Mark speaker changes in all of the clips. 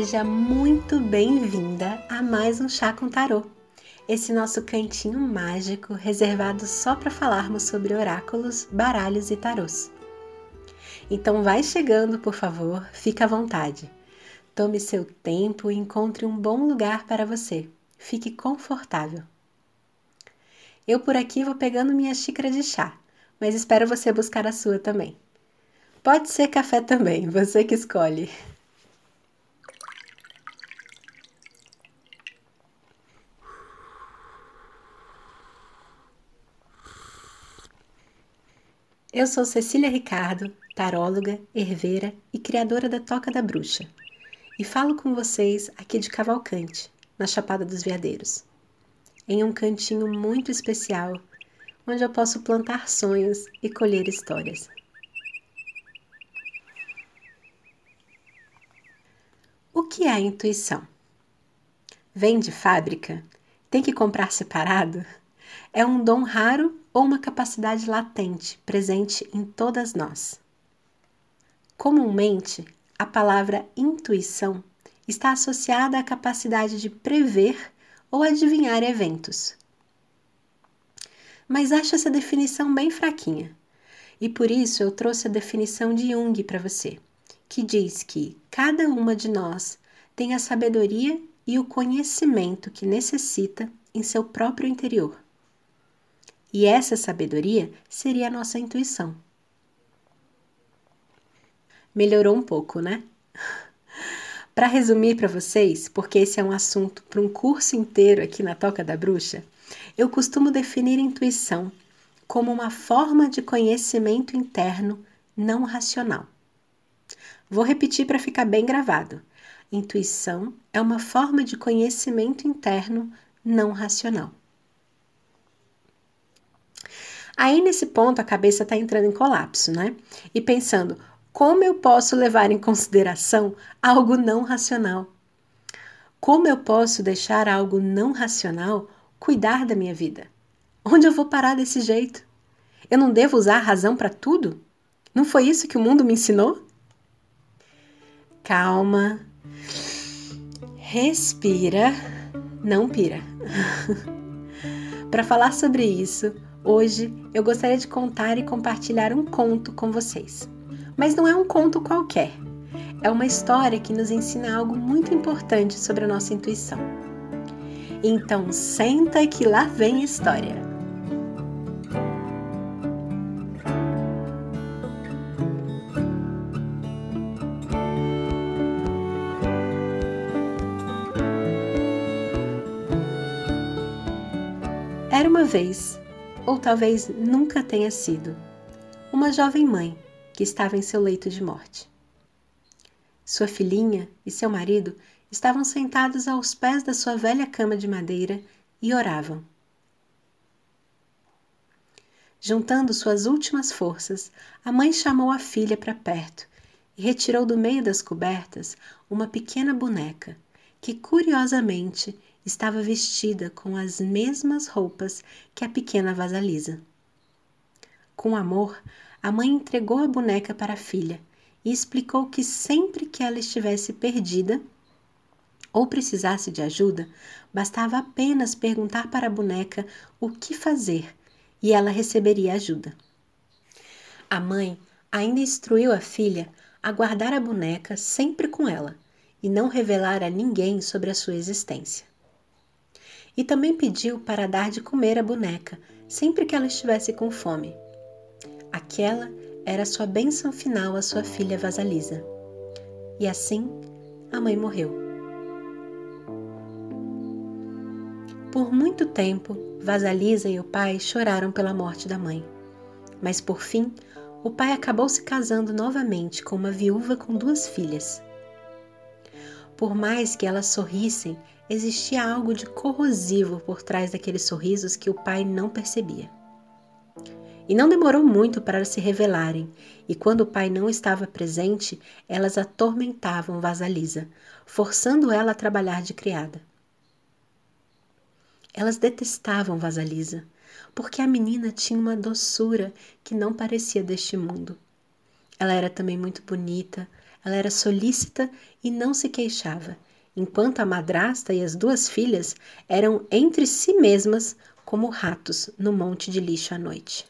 Speaker 1: Seja muito bem-vinda a mais um Chá com Tarô, esse nosso cantinho mágico reservado só para falarmos sobre oráculos, baralhos e tarôs. Então vai chegando, por favor, fique à vontade. Tome seu tempo e encontre um bom lugar para você. Fique confortável. Eu por aqui vou pegando minha xícara de chá, mas espero você buscar a sua também. Pode ser café também, você que escolhe. Eu sou Cecília Ricardo, taróloga, herveira e criadora da Toca da Bruxa, e falo com vocês aqui de Cavalcante, na Chapada dos Veadeiros, em um cantinho muito especial onde eu posso plantar sonhos e colher histórias. O que é a intuição? Vem de fábrica? Tem que comprar separado? É um dom raro ou uma capacidade latente presente em todas nós. Comumente, a palavra intuição está associada à capacidade de prever ou adivinhar eventos. Mas acho essa definição bem fraquinha, e por isso eu trouxe a definição de Jung para você, que diz que cada uma de nós tem a sabedoria e o conhecimento que necessita em seu próprio interior. E essa sabedoria seria a nossa intuição. Melhorou um pouco, né? para resumir para vocês, porque esse é um assunto para um curso inteiro aqui na Toca da Bruxa, eu costumo definir intuição como uma forma de conhecimento interno não racional. Vou repetir para ficar bem gravado. Intuição é uma forma de conhecimento interno não racional. Aí nesse ponto a cabeça está entrando em colapso, né? E pensando, como eu posso levar em consideração algo não racional? Como eu posso deixar algo não racional cuidar da minha vida? Onde eu vou parar desse jeito? Eu não devo usar a razão para tudo? Não foi isso que o mundo me ensinou? Calma. Respira. Não pira. para falar sobre isso, Hoje eu gostaria de contar e compartilhar um conto com vocês. Mas não é um conto qualquer. É uma história que nos ensina algo muito importante sobre a nossa intuição. Então senta que lá vem a história. Era uma vez ou talvez nunca tenha sido, uma jovem mãe que estava em seu leito de morte. Sua filhinha e seu marido estavam sentados aos pés da sua velha cama de madeira e oravam. Juntando suas últimas forças, a mãe chamou a filha para perto e retirou do meio das cobertas uma pequena boneca que, curiosamente, estava vestida com as mesmas roupas que a pequena vasalisa. Com amor, a mãe entregou a boneca para a filha e explicou que sempre que ela estivesse perdida ou precisasse de ajuda, bastava apenas perguntar para a boneca o que fazer e ela receberia ajuda. A mãe ainda instruiu a filha a guardar a boneca sempre com ela e não revelar a ninguém sobre a sua existência e também pediu para dar de comer à boneca sempre que ela estivesse com fome. Aquela era sua bênção final à sua filha Vasalisa. E assim, a mãe morreu. Por muito tempo, Vasalisa e o pai choraram pela morte da mãe. Mas por fim, o pai acabou se casando novamente com uma viúva com duas filhas. Por mais que elas sorrissem existia algo de corrosivo por trás daqueles sorrisos que o pai não percebia. E não demorou muito para se revelarem, e quando o pai não estava presente, elas atormentavam Vasalisa, forçando ela a trabalhar de criada. Elas detestavam Vasalisa, porque a menina tinha uma doçura que não parecia deste mundo. Ela era também muito bonita, ela era solícita e não se queixava, enquanto a madrasta e as duas filhas eram entre si mesmas como ratos no monte de lixo à noite.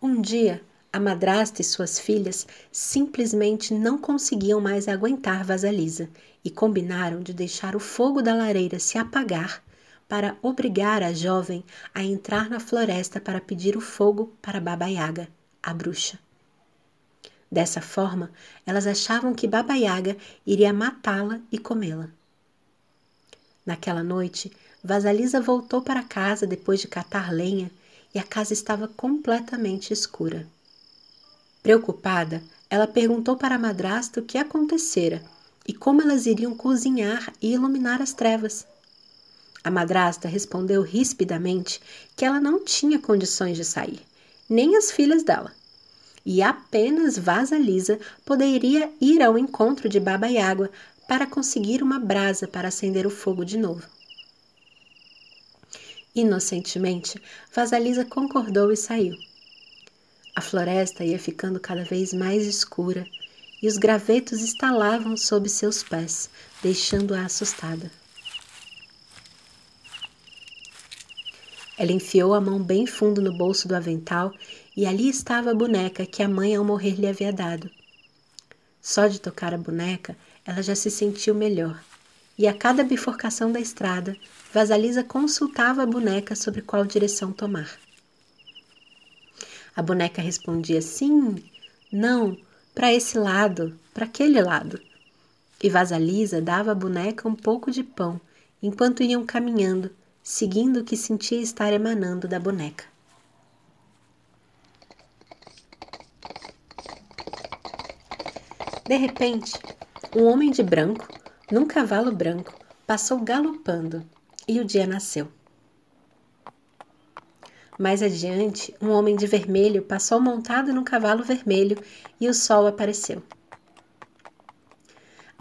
Speaker 1: Um dia, a madrasta e suas filhas simplesmente não conseguiam mais aguentar Vasalisa e combinaram de deixar o fogo da lareira se apagar para obrigar a jovem a entrar na floresta para pedir o fogo para Baba Yaga, a bruxa. Dessa forma, elas achavam que Baba Yaga iria matá-la e comê-la. Naquela noite, Vasalisa voltou para casa depois de catar lenha e a casa estava completamente escura. Preocupada, ela perguntou para a madrasta o que acontecera e como elas iriam cozinhar e iluminar as trevas. A madrasta respondeu rispidamente que ela não tinha condições de sair, nem as filhas dela. E apenas Vaza Lisa poderia ir ao encontro de Baba Yagua para conseguir uma brasa para acender o fogo de novo. Inocentemente, Vasalisa concordou e saiu. A floresta ia ficando cada vez mais escura e os gravetos estalavam sob seus pés, deixando-a assustada. Ela enfiou a mão bem fundo no bolso do avental e ali estava a boneca que a mãe ao morrer lhe havia dado. Só de tocar a boneca, ela já se sentiu melhor e a cada bifurcação da estrada, Vasalisa consultava a boneca sobre qual direção tomar. A boneca respondia sim, não, para esse lado, para aquele lado. E Vasalisa dava à boneca um pouco de pão enquanto iam caminhando, seguindo o que sentia estar emanando da boneca. De repente, um homem de branco num cavalo branco, passou galopando e o dia nasceu. Mais adiante, um homem de vermelho passou montado num cavalo vermelho e o sol apareceu.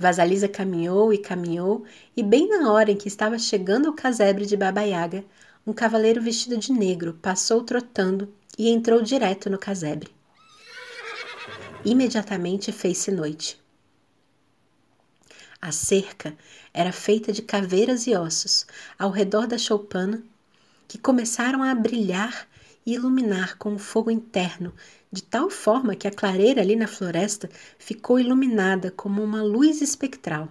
Speaker 1: Vasalisa caminhou e caminhou, e bem na hora em que estava chegando ao casebre de Baba Yaga, um cavaleiro vestido de negro passou trotando e entrou direto no casebre. Imediatamente fez-se noite. A cerca era feita de caveiras e ossos ao redor da choupana, que começaram a brilhar e iluminar com o fogo interno, de tal forma que a clareira ali na floresta ficou iluminada como uma luz espectral.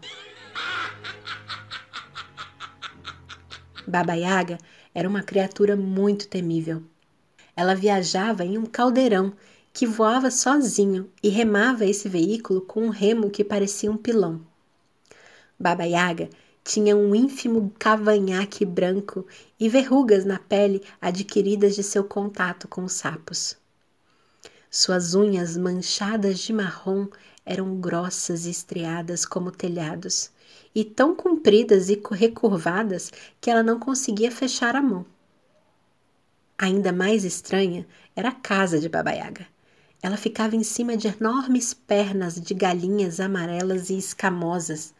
Speaker 1: Baba Yaga era uma criatura muito temível. Ela viajava em um caldeirão que voava sozinho e remava esse veículo com um remo que parecia um pilão. Baba Yaga tinha um ínfimo cavanhaque branco e verrugas na pele adquiridas de seu contato com os sapos. Suas unhas manchadas de marrom eram grossas e estriadas como telhados, e tão compridas e recurvadas que ela não conseguia fechar a mão. Ainda mais estranha era a casa de Baba Yaga. Ela ficava em cima de enormes pernas de galinhas amarelas e escamosas,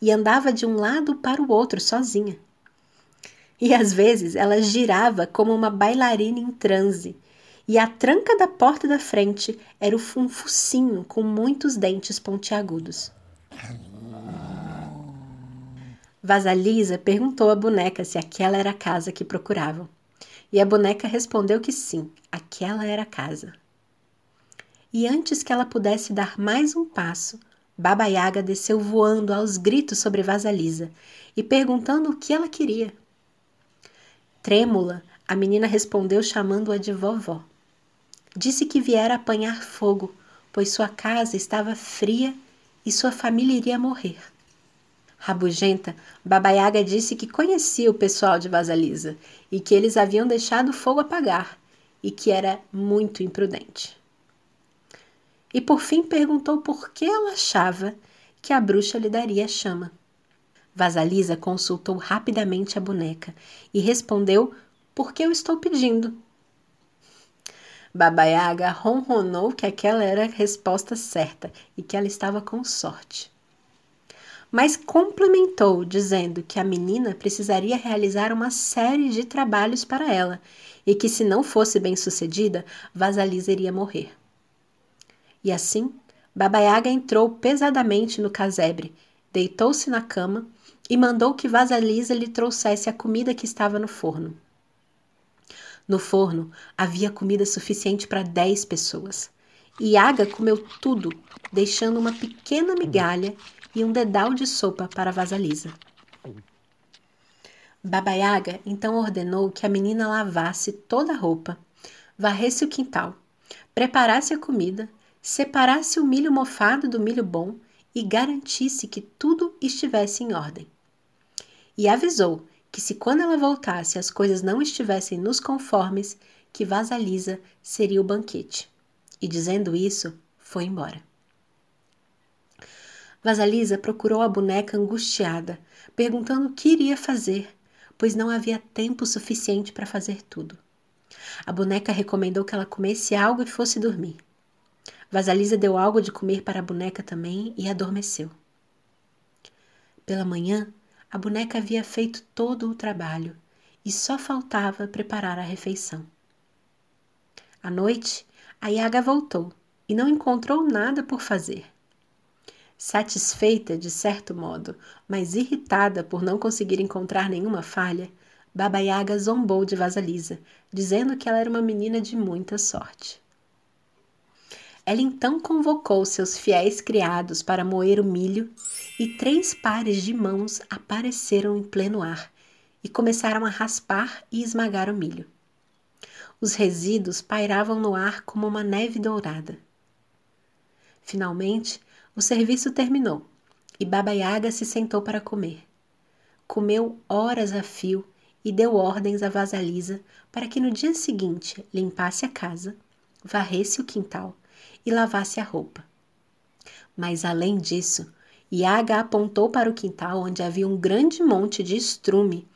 Speaker 1: e andava de um lado para o outro sozinha. E às vezes ela girava como uma bailarina em transe, e a tranca da porta da frente era um focinho com muitos dentes pontiagudos. Vasalisa perguntou à boneca se aquela era a casa que procuravam. E a boneca respondeu que sim, aquela era a casa. E antes que ela pudesse dar mais um passo, Baba Yaga desceu voando aos gritos sobre Vasalisa e perguntando o que ela queria. Trêmula, a menina respondeu chamando-a de vovó. Disse que viera apanhar fogo, pois sua casa estava fria e sua família iria morrer. Rabugenta, Baba Yaga disse que conhecia o pessoal de Vasalisa e que eles haviam deixado o fogo apagar e que era muito imprudente e por fim perguntou por que ela achava que a bruxa lhe daria a chama. Vasalisa consultou rapidamente a boneca e respondeu por que eu estou pedindo. Baba Yaga ronronou que aquela era a resposta certa e que ela estava com sorte. mas complementou dizendo que a menina precisaria realizar uma série de trabalhos para ela e que se não fosse bem sucedida, Vasalisa iria morrer. E assim, Baba Yaga entrou pesadamente no casebre, deitou-se na cama e mandou que Vasalisa lhe trouxesse a comida que estava no forno. No forno havia comida suficiente para dez pessoas. Yaga comeu tudo, deixando uma pequena migalha e um dedal de sopa para Vasalisa. Baba Yaga então ordenou que a menina lavasse toda a roupa, varresse o quintal, preparasse a comida, separasse o milho mofado do milho bom e garantisse que tudo estivesse em ordem. E avisou que se quando ela voltasse as coisas não estivessem nos conformes, que Vasalisa seria o banquete. E dizendo isso, foi embora. Vasalisa procurou a boneca angustiada, perguntando o que iria fazer, pois não havia tempo suficiente para fazer tudo. A boneca recomendou que ela comesse algo e fosse dormir. Vasalisa deu algo de comer para a boneca também e adormeceu. Pela manhã, a boneca havia feito todo o trabalho e só faltava preparar a refeição. À noite, a Yaga voltou e não encontrou nada por fazer. Satisfeita, de certo modo, mas irritada por não conseguir encontrar nenhuma falha, Baba Yaga zombou de Vasalisa, dizendo que ela era uma menina de muita sorte. Ela então convocou seus fiéis criados para moer o milho, e três pares de mãos apareceram em pleno ar e começaram a raspar e esmagar o milho. Os resíduos pairavam no ar como uma neve dourada. Finalmente, o serviço terminou e Baba Yaga se sentou para comer. Comeu horas a fio e deu ordens a Vasalisa para que no dia seguinte limpasse a casa, varresse o quintal e lavasse a roupa. Mas além disso, Iaga apontou para o quintal onde havia um grande monte de estrume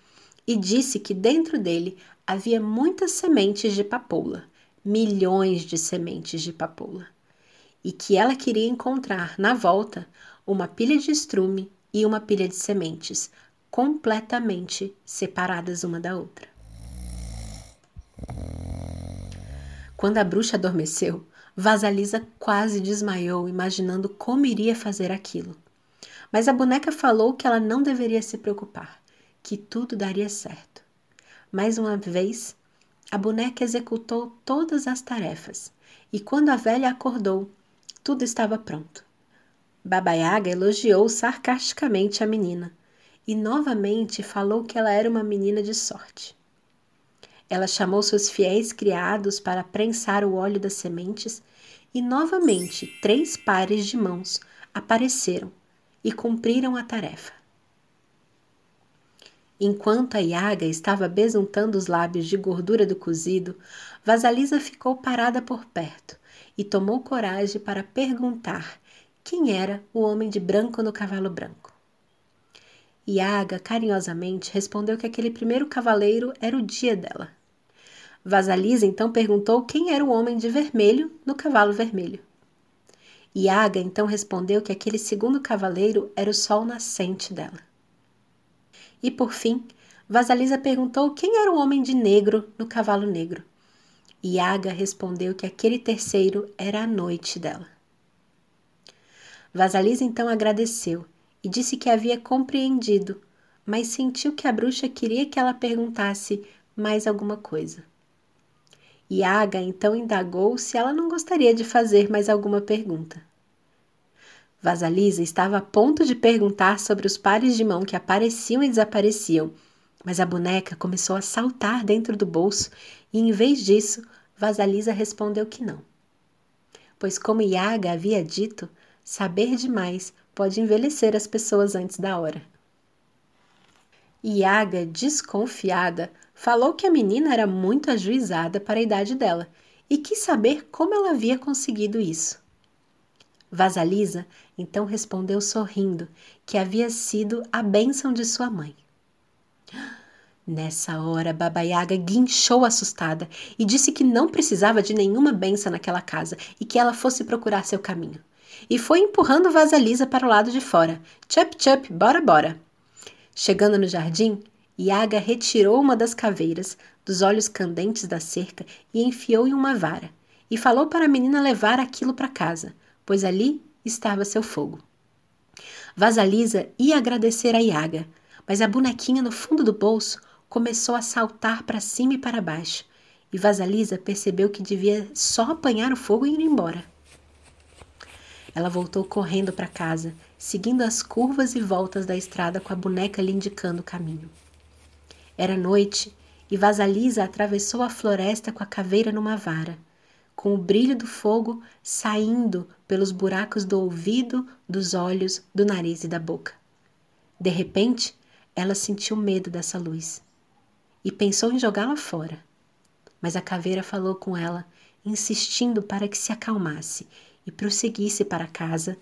Speaker 1: e disse que dentro dele havia muitas sementes de papoula, milhões de sementes de papoula, e que ela queria encontrar na volta uma pilha de estrume e uma pilha de sementes, completamente separadas uma da outra. Quando a bruxa adormeceu, Vasalisa quase desmaiou, imaginando como iria fazer aquilo. Mas a boneca falou que ela não deveria se preocupar, que tudo daria certo. Mais uma vez, a boneca executou todas as tarefas, e quando a velha acordou, tudo estava pronto. Baba Yaga elogiou sarcasticamente a menina e novamente falou que ela era uma menina de sorte. Ela chamou seus fiéis criados para prensar o óleo das sementes e novamente três pares de mãos apareceram e cumpriram a tarefa. Enquanto a Iaga estava besuntando os lábios de gordura do cozido, Vasalisa ficou parada por perto e tomou coragem para perguntar quem era o homem de branco no cavalo branco. Iaga carinhosamente respondeu que aquele primeiro cavaleiro era o dia dela. Vasalisa então perguntou quem era o homem de vermelho no cavalo vermelho. Iaga então respondeu que aquele segundo cavaleiro era o sol nascente dela. E por fim, Vasalisa perguntou quem era o homem de negro no cavalo negro. Iaga respondeu que aquele terceiro era a noite dela. Vasalisa então agradeceu e disse que havia compreendido, mas sentiu que a bruxa queria que ela perguntasse mais alguma coisa. Iaga então indagou se ela não gostaria de fazer mais alguma pergunta. Vasalisa estava a ponto de perguntar sobre os pares de mão que apareciam e desapareciam, mas a boneca começou a saltar dentro do bolso e, em vez disso, Vasalisa respondeu que não. Pois, como Iaga havia dito, saber demais pode envelhecer as pessoas antes da hora. Iaga, desconfiada, falou que a menina era muito ajuizada para a idade dela e quis saber como ela havia conseguido isso. Vasalisa então respondeu sorrindo que havia sido a bênção de sua mãe. Nessa hora, Baba Yaga guinchou assustada e disse que não precisava de nenhuma benção naquela casa e que ela fosse procurar seu caminho. e foi empurrando Vasalisa para o lado de fora. Chup, chup, bora, bora. Chegando no jardim, Iaga retirou uma das caveiras dos olhos candentes da cerca e enfiou em uma vara, e falou para a menina levar aquilo para casa, pois ali estava seu fogo. Vasalisa ia agradecer a Iaga, mas a bonequinha no fundo do bolso começou a saltar para cima e para baixo, e Vasalisa percebeu que devia só apanhar o fogo e ir embora. Ela voltou correndo para casa, seguindo as curvas e voltas da estrada com a boneca lhe indicando o caminho. Era noite e Vasalisa atravessou a floresta com a caveira numa vara, com o brilho do fogo saindo pelos buracos do ouvido, dos olhos, do nariz e da boca. De repente, ela sentiu medo dessa luz e pensou em jogá-la fora. Mas a caveira falou com ela, insistindo para que se acalmasse e prosseguisse para casa.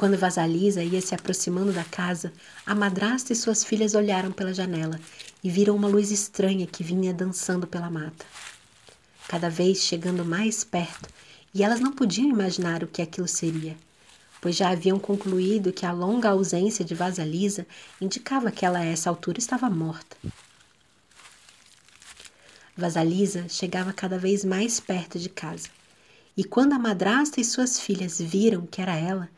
Speaker 1: Quando Vasalisa ia se aproximando da casa, a madrasta e suas filhas olharam pela janela e viram uma luz estranha que vinha dançando pela mata. Cada vez chegando mais perto, e elas não podiam imaginar o que aquilo seria, pois já haviam concluído que a longa ausência de Vasalisa indicava que ela a essa altura estava morta. Vasalisa chegava cada vez mais perto de casa. E quando a madrasta e suas filhas viram que era ela,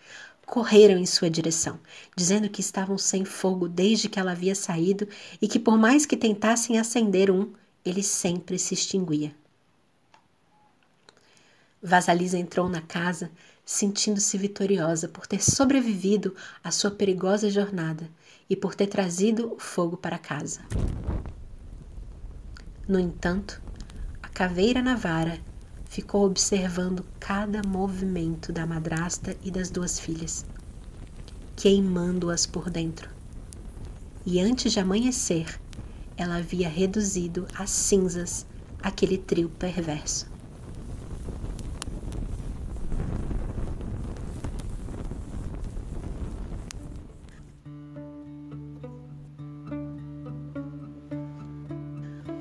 Speaker 1: correram em sua direção, dizendo que estavam sem fogo desde que ela havia saído e que por mais que tentassem acender um, ele sempre se extinguia. Vasalisa entrou na casa sentindo-se vitoriosa por ter sobrevivido à sua perigosa jornada e por ter trazido o fogo para casa. No entanto, a caveira na vara ficou observando cada movimento da madrasta e das duas filhas, queimando-as por dentro. E antes de amanhecer, ela havia reduzido a cinzas aquele trio perverso.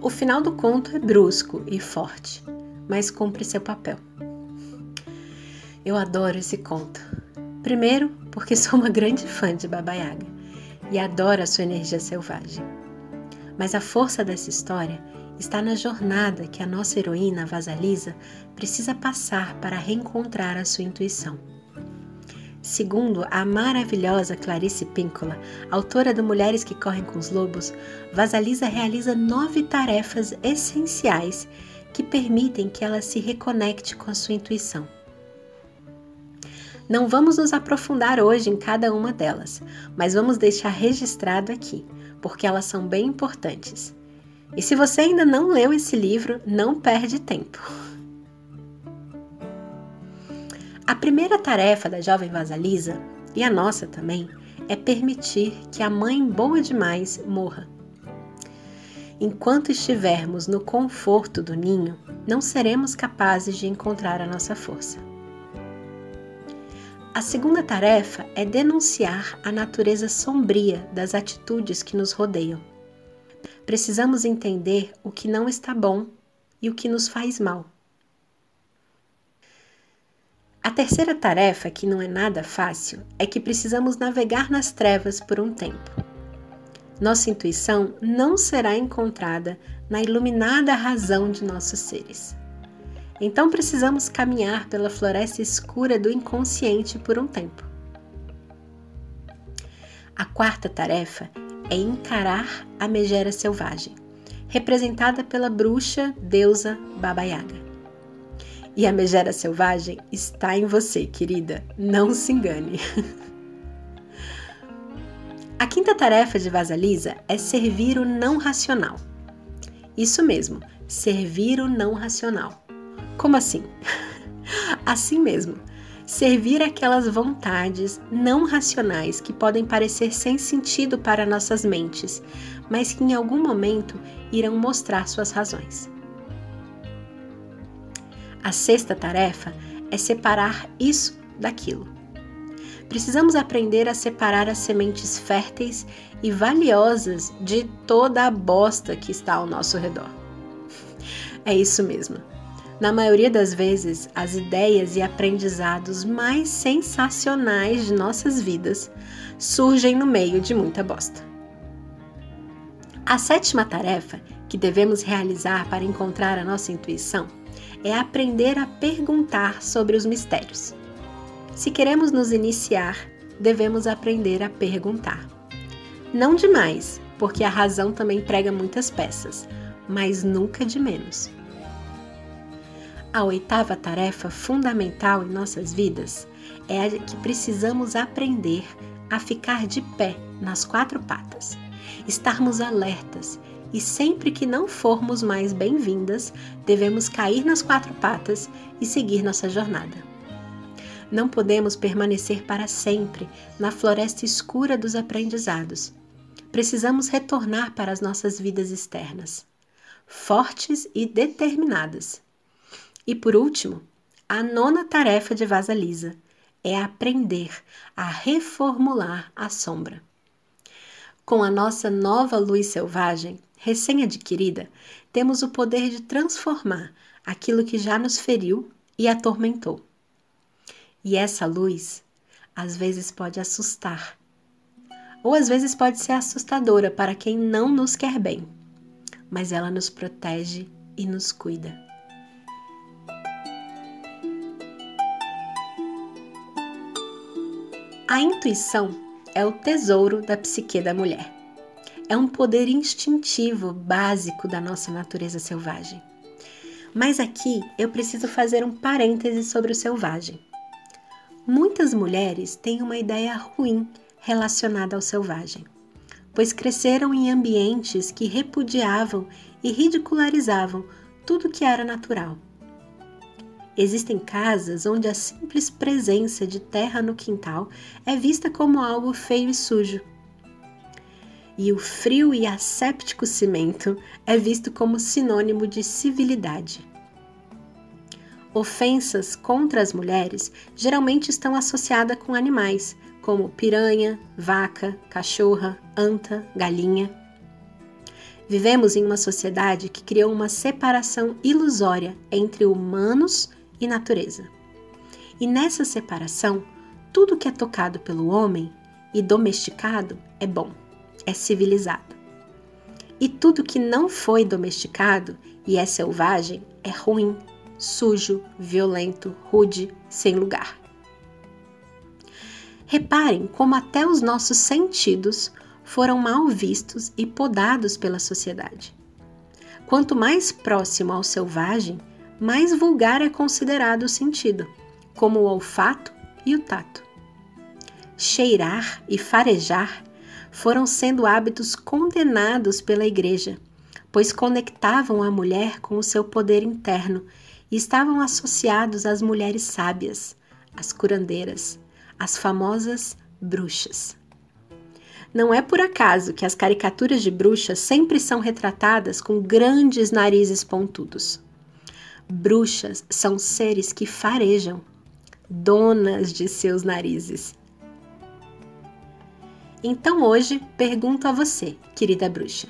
Speaker 1: O final do conto é brusco e forte, mas cumpre seu papel. Eu adoro esse conto. Primeiro, porque sou uma grande fã de Baba Yaga e adoro a sua energia selvagem. Mas a força dessa história está na jornada que a nossa heroína Vasalisa precisa passar para reencontrar a sua intuição. Segundo a maravilhosa Clarice Píncola, autora do Mulheres que Correm com os Lobos, Vasalisa realiza nove tarefas essenciais que permitem que ela se reconecte com a sua intuição. Não vamos nos aprofundar hoje em cada uma delas, mas vamos deixar registrado aqui, porque elas são bem importantes. E se você ainda não leu esse livro, não perde tempo. A primeira tarefa da jovem Vasalisa, e a nossa também, é permitir que a mãe boa demais morra. Enquanto estivermos no conforto do ninho, não seremos capazes de encontrar a nossa força. A segunda tarefa é denunciar a natureza sombria das atitudes que nos rodeiam. Precisamos entender o que não está bom e o que nos faz mal. A terceira tarefa, que não é nada fácil, é que precisamos navegar nas trevas por um tempo. Nossa intuição não será encontrada na iluminada razão de nossos seres. Então precisamos caminhar pela floresta escura do inconsciente por um tempo. A quarta tarefa é encarar a megera selvagem, representada pela bruxa deusa Baba Yaga. E a megera selvagem está em você, querida, não se engane. A quinta tarefa de Vasalisa é servir o não racional. Isso mesmo, servir o não racional. Como assim? assim mesmo, servir aquelas vontades não racionais que podem parecer sem sentido para nossas mentes, mas que em algum momento irão mostrar suas razões. A sexta tarefa é separar isso daquilo precisamos aprender a separar as sementes férteis e valiosas de toda a bosta que está ao nosso redor. É isso mesmo. Na maioria das vezes, as ideias e aprendizados mais sensacionais de nossas vidas surgem no meio de muita bosta. A sétima tarefa que devemos realizar para encontrar a nossa intuição é aprender a perguntar sobre os mistérios. Se queremos nos iniciar, devemos aprender a perguntar. Não demais, porque a razão também prega muitas peças, mas nunca de menos. A oitava tarefa fundamental em nossas vidas é a que precisamos aprender a ficar de pé nas quatro patas, estarmos alertas e sempre que não formos mais bem-vindas, devemos cair nas quatro patas e seguir nossa jornada. Não podemos permanecer para sempre na floresta escura dos aprendizados. Precisamos retornar para as nossas vidas externas, fortes e determinadas e por último, a nona tarefa de Vaza Lisa é aprender a reformular a sombra. Com a nossa nova luz selvagem, recém-adquirida, temos o poder de transformar aquilo que já nos feriu e atormentou. E essa luz, às vezes, pode assustar, ou às vezes pode ser assustadora para quem não nos quer bem, mas ela nos protege e nos cuida. A intuição é o tesouro da psique da mulher. É um poder instintivo básico da nossa natureza selvagem. Mas aqui eu preciso fazer um parêntese sobre o selvagem. Muitas mulheres têm uma ideia ruim relacionada ao selvagem, pois cresceram em ambientes que repudiavam e ridicularizavam tudo que era natural Existem casas onde a simples presença de terra no quintal é vista como algo feio e sujo. E o frio e asséptico cimento é visto como sinônimo de civilidade. Ofensas contra as mulheres geralmente estão associadas com animais, como piranha, vaca, cachorra, anta, galinha. Vivemos em uma sociedade que criou uma separação ilusória entre humanos e natureza. E nessa separação, tudo que é tocado pelo homem e domesticado é bom, é civilizado. E tudo que não foi domesticado e é selvagem é ruim, sujo, violento, rude, sem lugar. Reparem como até os nossos sentidos foram mal vistos e podados pela sociedade. Quanto mais próximo ao selvagem, mais vulgar é considerado o sentido, como o olfato e o tato. Cheirar e farejar foram sendo hábitos condenados pela Igreja, pois conectavam a mulher com o seu poder interno e estavam associados às mulheres sábias, às curandeiras, às famosas bruxas. Não é por acaso que as caricaturas de bruxas sempre são retratadas com grandes narizes pontudos. Bruxas são seres que farejam, donas de seus narizes. Então hoje pergunto a você, querida bruxa,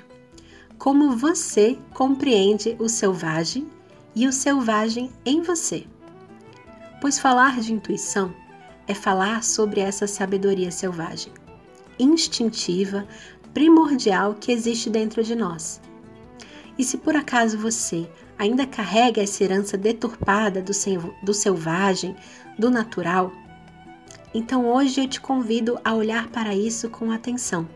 Speaker 1: como você compreende o selvagem e o selvagem em você? Pois falar de intuição é falar sobre essa sabedoria selvagem, instintiva, primordial que existe dentro de nós. E se por acaso você ainda carrega essa herança deturpada do, do selvagem, do natural, então hoje eu te convido a olhar para isso com atenção.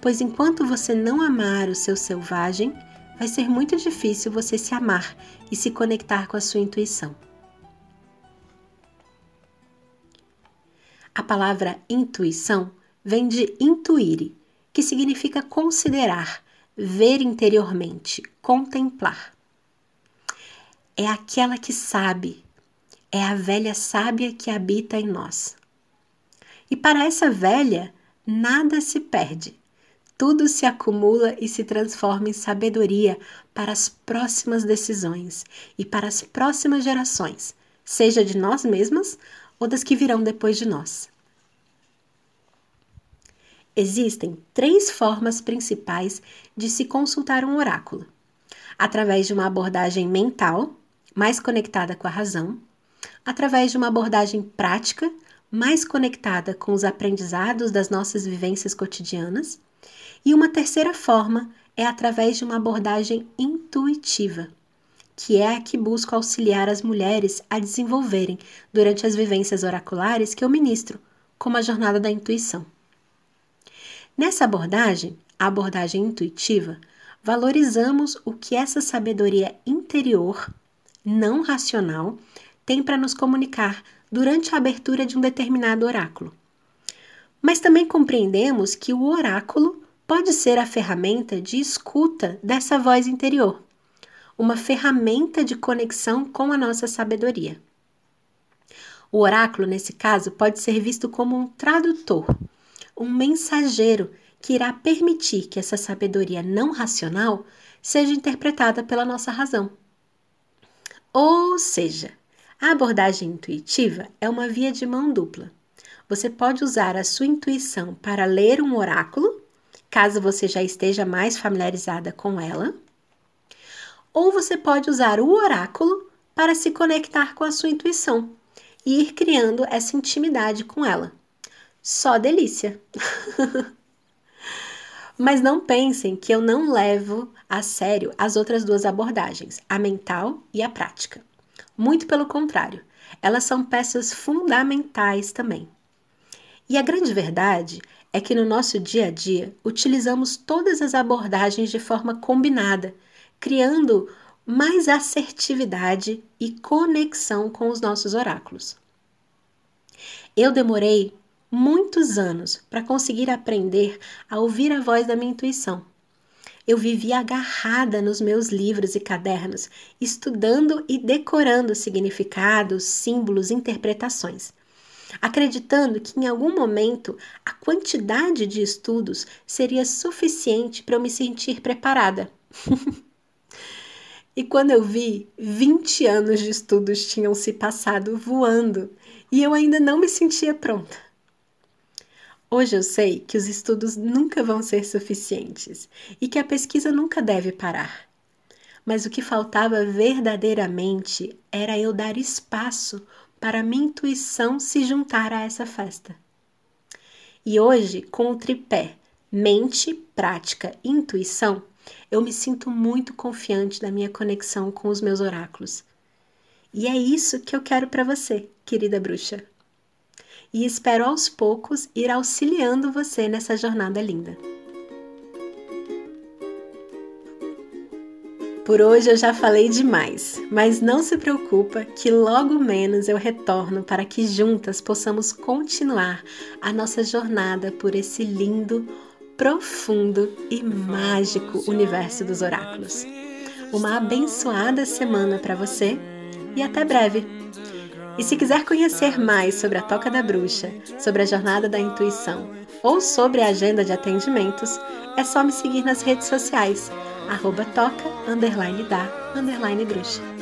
Speaker 1: Pois enquanto você não amar o seu selvagem, vai ser muito difícil você se amar e se conectar com a sua intuição. A palavra intuição vem de intuire, que significa considerar, ver interiormente, contemplar é aquela que sabe, é a velha sábia que habita em nós. E para essa velha, nada se perde, tudo se acumula e se transforma em sabedoria para as próximas decisões e para as próximas gerações, seja de nós mesmas ou das que virão depois de nós. Existem três formas principais de se consultar um oráculo: através de uma abordagem mental, mais conectada com a razão, através de uma abordagem prática, mais conectada com os aprendizados das nossas vivências cotidianas, e uma terceira forma é através de uma abordagem intuitiva, que é a que busco auxiliar as mulheres a desenvolverem durante as vivências oraculares que eu ministro, como a jornada da intuição. Nessa abordagem, a abordagem intuitiva, valorizamos o que essa sabedoria interior, não racional, tem para nos comunicar durante a abertura de um determinado oráculo. Mas também compreendemos que o oráculo pode ser a ferramenta de escuta dessa voz interior, uma ferramenta de conexão com a nossa sabedoria. O oráculo, nesse caso, pode ser visto como um tradutor, um mensageiro que irá permitir que essa sabedoria não racional seja interpretada pela nossa razão. Ou seja, a abordagem intuitiva é uma via de mão dupla. Você pode usar a sua intuição para ler um oráculo caso você já esteja mais familiarizada com ela. Ou você pode usar o oráculo para se conectar com a sua intuição e ir criando essa intimidade com ela. Só delícia! Mas não pensem que eu não levo a sério as outras duas abordagens, a mental e a prática. Muito pelo contrário, elas são peças fundamentais também. E a grande verdade é que no nosso dia a dia utilizamos todas as abordagens de forma combinada, criando mais assertividade e conexão com os nossos oráculos. Eu demorei muitos anos para conseguir aprender a ouvir a voz da minha intuição. Eu vivia agarrada nos meus livros e cadernos, estudando e decorando significados, símbolos, interpretações acreditando que em algum momento a quantidade de estudos seria suficiente para eu me sentir preparada. e quando eu vi, 20 anos de estudos tinham se passado voando e eu ainda não me sentia pronta. Hoje eu sei que os estudos nunca vão ser suficientes e que a pesquisa nunca deve parar. Mas o que faltava verdadeiramente era eu dar espaço para minha intuição se juntar a essa festa. E hoje, com o tripé mente, prática e intuição, eu me sinto muito confiante da minha conexão com os meus oráculos. E é isso que eu quero para você, querida bruxa. E espero aos poucos ir auxiliando você nessa jornada linda. Por hoje eu já falei demais, mas não se preocupa que logo menos eu retorno para que juntas possamos continuar a nossa jornada por esse lindo, profundo e mágico universo dos oráculos. Uma abençoada semana para você e até breve! E se quiser conhecer mais sobre a Toca da Bruxa, sobre a Jornada da Intuição ou sobre a agenda de atendimentos, é só me seguir nas redes sociais arroba toca, underline da, underline bruxa.